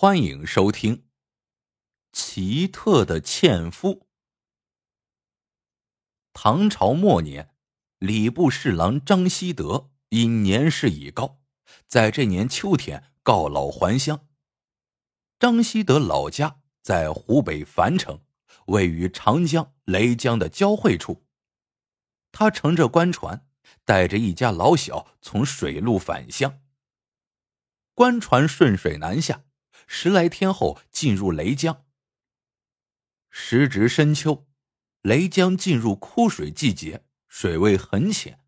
欢迎收听《奇特的纤夫》。唐朝末年，礼部侍郎张希德因年事已高，在这年秋天告老还乡。张希德老家在湖北樊城，位于长江、雷江的交汇处。他乘着官船，带着一家老小从水路返乡。官船顺水南下。十来天后，进入雷江。时值深秋，雷江进入枯水季节，水位很浅，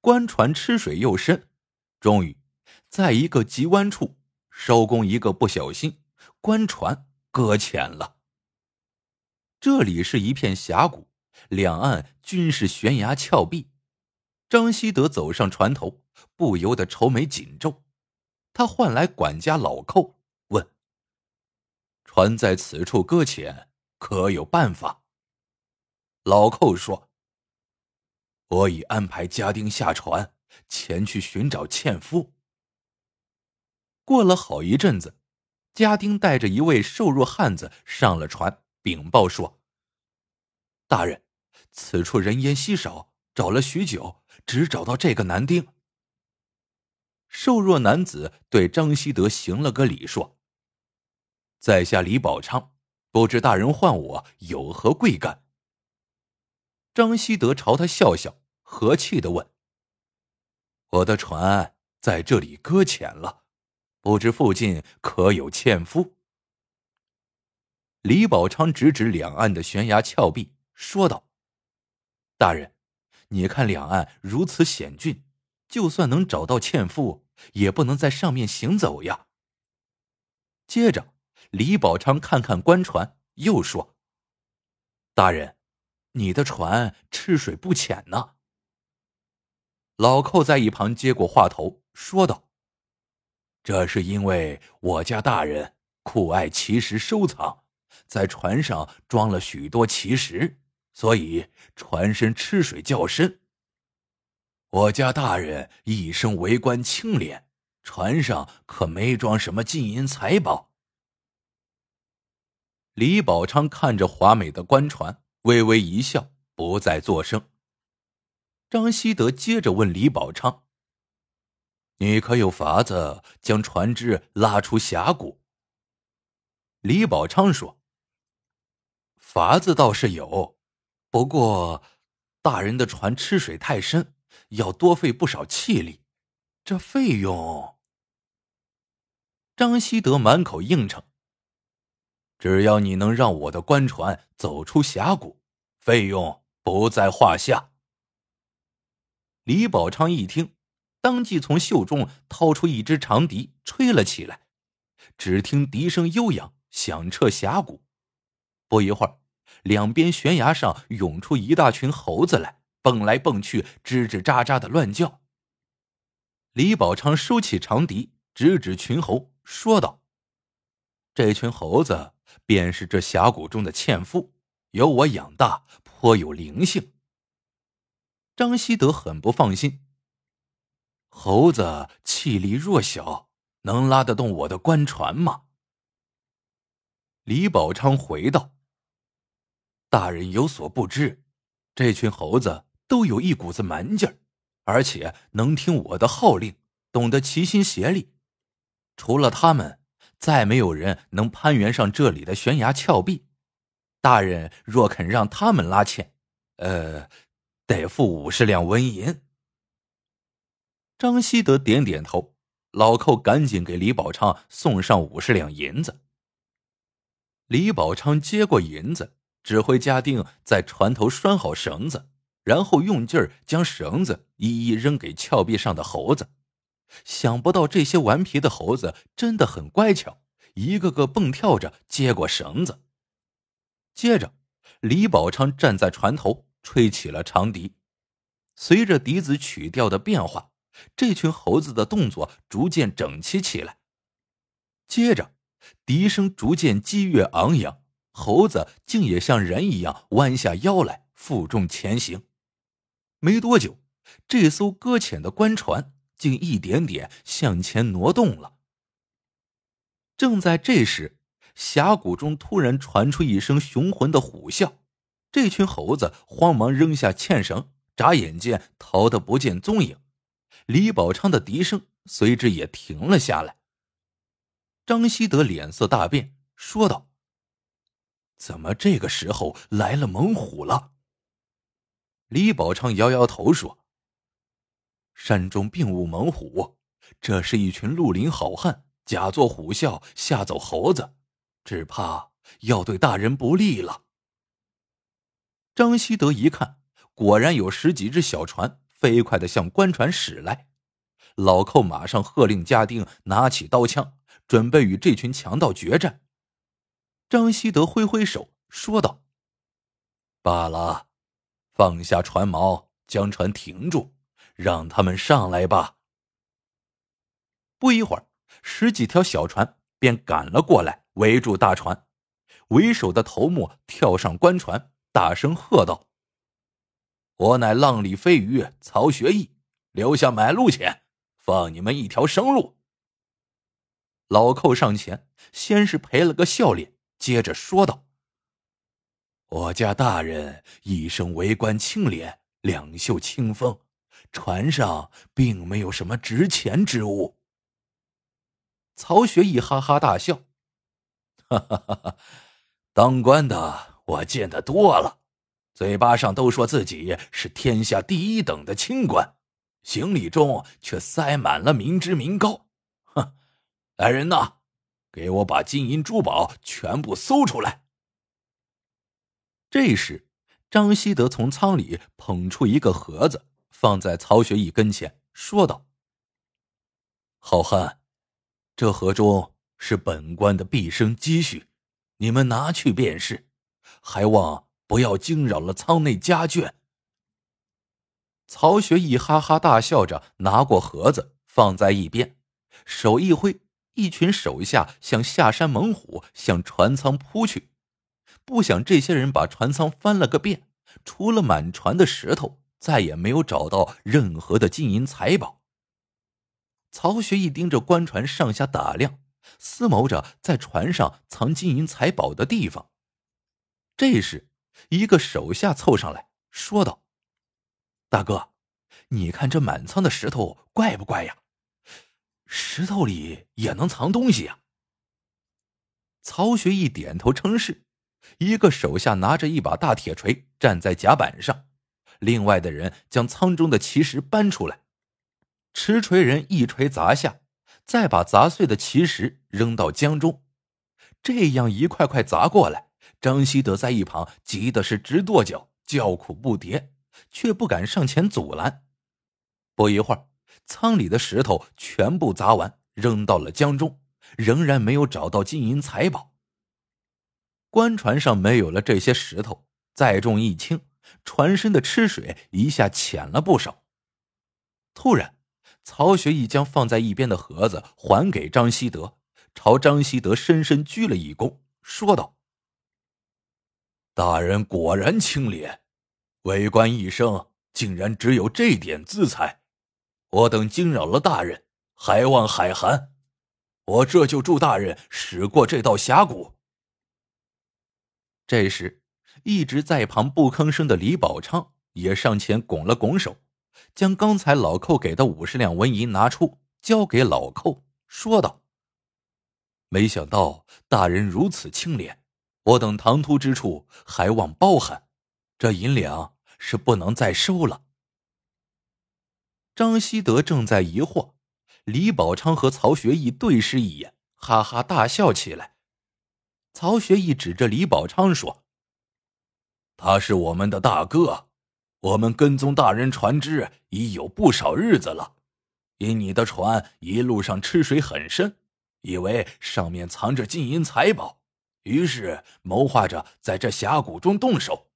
官船吃水又深。终于，在一个急弯处，收工一个不小心，官船搁浅了。这里是一片峡谷，两岸均是悬崖峭壁。张希德走上船头，不由得愁眉紧皱。他唤来管家老寇。船在此处搁浅，可有办法？老寇说：“我已安排家丁下船，前去寻找纤夫。”过了好一阵子，家丁带着一位瘦弱汉子上了船，禀报说：“大人，此处人烟稀少，找了许久，只找到这个男丁。”瘦弱男子对张希德行了个礼，说。在下李宝昌，不知大人唤我有何贵干？张希德朝他笑笑，和气的问：“我的船在这里搁浅了，不知附近可有纤夫？”李宝昌指指两岸的悬崖峭壁，说道：“大人，你看两岸如此险峻，就算能找到纤夫，也不能在上面行走呀。”接着。李宝昌看看官船，又说：“大人，你的船吃水不浅呢。”老寇在一旁接过话头，说道：“这是因为我家大人酷爱奇石收藏，在船上装了许多奇石，所以船身吃水较深。我家大人一生为官清廉，船上可没装什么金银财宝。”李宝昌看着华美的官船，微微一笑，不再作声。张希德接着问李宝昌：“你可有法子将船只拉出峡谷？”李宝昌说：“法子倒是有，不过大人的船吃水太深，要多费不少气力，这费用……”张希德满口应承。只要你能让我的官船走出峡谷，费用不在话下。李宝昌一听，当即从袖中掏出一支长笛，吹了起来。只听笛声悠扬，响彻峡谷。不一会儿，两边悬崖上涌出一大群猴子来，蹦来蹦去，吱吱喳喳的乱叫。李宝昌收起长笛，指指群猴，说道：“这群猴子。”便是这峡谷中的纤夫，由我养大，颇有灵性。张希德很不放心。猴子气力弱小，能拉得动我的官船吗？李宝昌回道：“大人有所不知，这群猴子都有一股子蛮劲儿，而且能听我的号令，懂得齐心协力。除了他们。”再没有人能攀援上这里的悬崖峭壁，大人若肯让他们拉纤，呃，得付五十两纹银。张希德点点头，老寇赶紧给李宝昌送上五十两银子。李宝昌接过银子，指挥家丁在船头拴好绳子，然后用劲儿将绳子一一扔给峭壁上的猴子。想不到这些顽皮的猴子真的很乖巧，一个个蹦跳着接过绳子。接着，李宝昌站在船头吹起了长笛，随着笛子曲调的变化，这群猴子的动作逐渐整齐起来。接着，笛声逐渐激越昂扬，猴子竟也像人一样弯下腰来负重前行。没多久，这艘搁浅的官船。竟一点点向前挪动了。正在这时，峡谷中突然传出一声雄浑的虎啸，这群猴子慌忙扔下牵绳，眨眼间逃得不见踪影。李宝昌的笛声随之也停了下来。张希德脸色大变，说道：“怎么这个时候来了猛虎了？”李宝昌摇摇头说：“山中并无猛虎，这是一群绿林好汉。”假作虎啸吓走猴子，只怕要对大人不利了。张希德一看，果然有十几只小船飞快的向官船驶来。老寇马上喝令家丁拿起刀枪，准备与这群强盗决战。张希德挥挥手说道：“罢了，放下船锚，将船停住，让他们上来吧。”不一会儿。十几条小船便赶了过来，围住大船。为首的头目跳上官船，大声喝道：“我乃浪里飞鱼曹学义，留下买路钱，放你们一条生路。”老寇上前，先是赔了个笑脸，接着说道：“我家大人一生为官清廉，两袖清风，船上并没有什么值钱之物。”曹学义哈哈大笑：“哈哈哈哈当官的我见得多了，嘴巴上都说自己是天下第一等的清官，行李中却塞满了民脂民膏。哼！来人呐，给我把金银珠宝全部搜出来！”这时，张希德从舱里捧出一个盒子，放在曹学义跟前，说道：“好汉。”这盒中是本官的毕生积蓄，你们拿去便是，还望不要惊扰了舱内家眷。曹学义哈哈大笑着拿过盒子放在一边，手一挥，一群手下像下山猛虎向船舱扑去。不想这些人把船舱翻了个遍，除了满船的石头，再也没有找到任何的金银财宝。曹学义盯着官船上下打量，思谋着在船上藏金银财宝的地方。这时，一个手下凑上来说道：“大哥，你看这满仓的石头怪不怪呀？石头里也能藏东西呀？”曹学义点头称是。一个手下拿着一把大铁锤站在甲板上，另外的人将舱中的奇石搬出来。持锤人一锤砸下，再把砸碎的奇石扔到江中，这样一块块砸过来。张希德在一旁急的是直跺脚，叫苦不迭，却不敢上前阻拦。不一会儿，舱里的石头全部砸完，扔到了江中，仍然没有找到金银财宝。官船上没有了这些石头，载重一轻，船身的吃水一下浅了不少。突然。曹学义将放在一边的盒子还给张希德，朝张希德深深鞠了一躬，说道：“大人果然清廉，为官一生竟然只有这点资财，我等惊扰了大人，还望海涵。我这就助大人驶过这道峡谷。”这时，一直在旁不吭声的李宝昌也上前拱了拱手。将刚才老寇给的五十两纹银拿出，交给老寇，说道：“没想到大人如此清廉，我等唐突之处还望包涵，这银两是不能再收了。”张希德正在疑惑，李宝昌和曹学义对视一眼，哈哈大笑起来。曹学义指着李宝昌说：“他是我们的大哥。”我们跟踪大人船只已有不少日子了，因你的船一路上吃水很深，以为上面藏着金银财宝，于是谋划着在这峡谷中动手。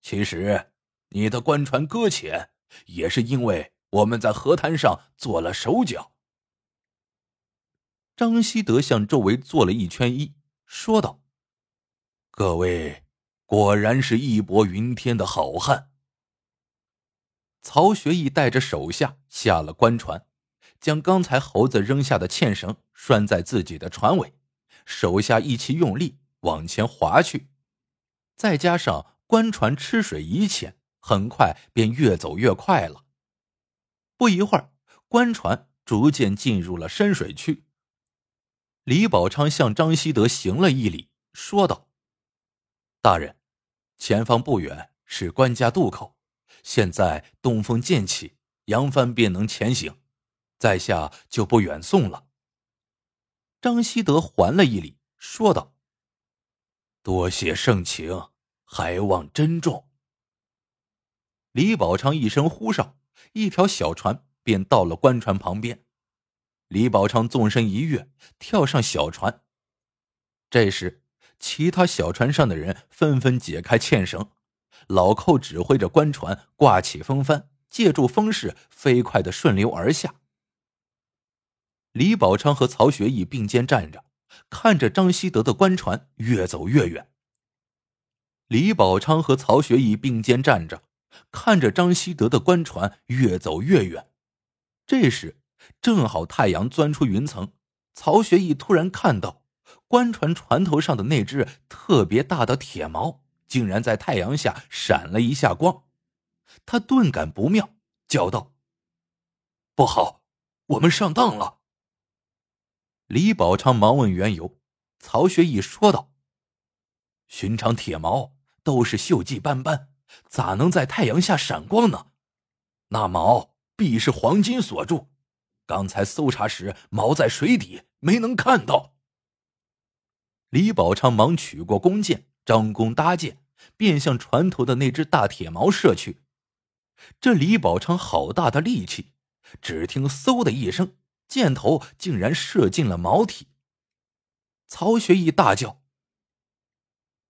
其实，你的官船搁浅，也是因为我们在河滩上做了手脚。张希德向周围做了一圈揖，说道：“各位，果然是义薄云天的好汉。”曹学义带着手下下了官船，将刚才猴子扔下的纤绳拴在自己的船尾，手下一起用力往前划去，再加上官船吃水已浅，很快便越走越快了。不一会儿，官船逐渐进入了深水区。李宝昌向张希德行了一礼，说道：“大人，前方不远是关家渡口，现在东风渐起，扬帆便能前行，在下就不远送了。”张希德还了一礼，说道：“多谢盛情，还望珍重。”李宝昌一声呼哨，一条小船便到了官船旁边。李宝昌纵身一跃，跳上小船。这时，其他小船上的人纷纷解开纤绳，老寇指挥着官船挂起风帆，借助风势飞快的顺流而下。李宝昌和曹学义并肩站着，看着张希德的官船越走越远。李宝昌和曹学义并肩站着，看着张希德的官船越走越远。这时。正好太阳钻出云层，曹学义突然看到官船船头上的那只特别大的铁锚，竟然在太阳下闪了一下光，他顿感不妙，叫道：“不好，我们上当了！”李宝昌忙问缘由，曹学义说道：“寻常铁锚都是锈迹斑斑，咋能在太阳下闪光呢？那锚必是黄金锁住。”刚才搜查时，锚在水底，没能看到。李宝昌忙取过弓箭，张弓搭箭，便向船头的那只大铁锚射去。这李宝昌好大的力气！只听“嗖”的一声，箭头竟然射进了锚体。曹学义大叫：“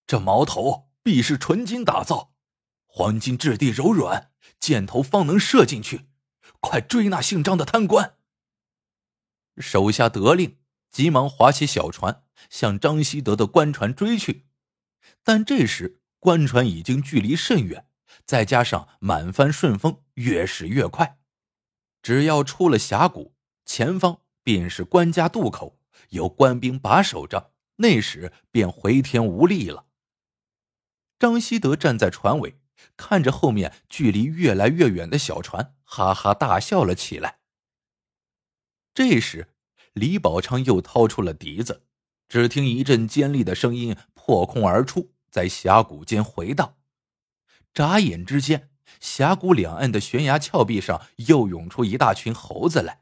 这矛头必是纯金打造，黄金质地柔软，箭头方能射进去。快追那姓张的贪官！”手下得令，急忙划起小船，向张希德的官船追去。但这时官船已经距离甚远，再加上满帆顺风，越驶越快。只要出了峡谷，前方便是官家渡口，有官兵把守着，那时便回天无力了。张希德站在船尾，看着后面距离越来越远的小船，哈哈大笑了起来。这时，李宝昌又掏出了笛子，只听一阵尖利的声音破空而出，在峡谷间回荡。眨眼之间，峡谷两岸的悬崖峭壁上又涌出一大群猴子来。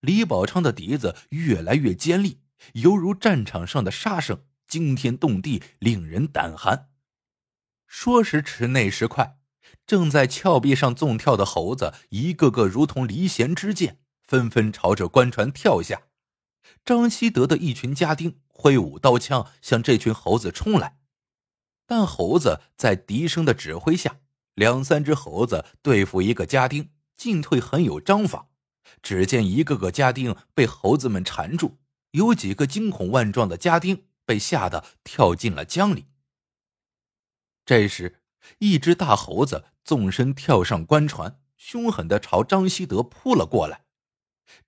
李宝昌的笛子越来越尖利，犹如战场上的杀声，惊天动地，令人胆寒。说时迟，那时快，正在峭壁上纵跳的猴子，一个个如同离弦之箭。纷纷朝着官船跳下，张希德的一群家丁挥舞刀枪向这群猴子冲来，但猴子在笛声的指挥下，两三只猴子对付一个家丁，进退很有章法。只见一个个家丁被猴子们缠住，有几个惊恐万状的家丁被吓得跳进了江里。这时，一只大猴子纵身跳上官船，凶狠的朝张希德扑了过来。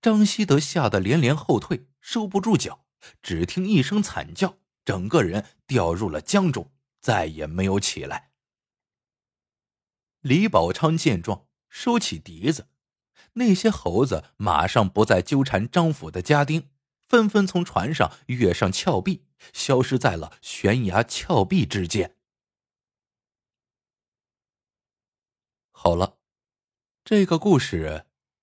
张希德吓得连连后退，收不住脚，只听一声惨叫，整个人掉入了江中，再也没有起来。李宝昌见状，收起笛子，那些猴子马上不再纠缠张府的家丁，纷纷从船上跃上峭壁，消失在了悬崖峭壁之间。好了，这个故事。